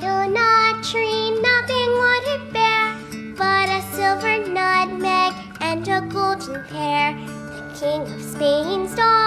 little nut tree, nothing would it bear but a silver nutmeg and a golden pear. The king of Spain's daughter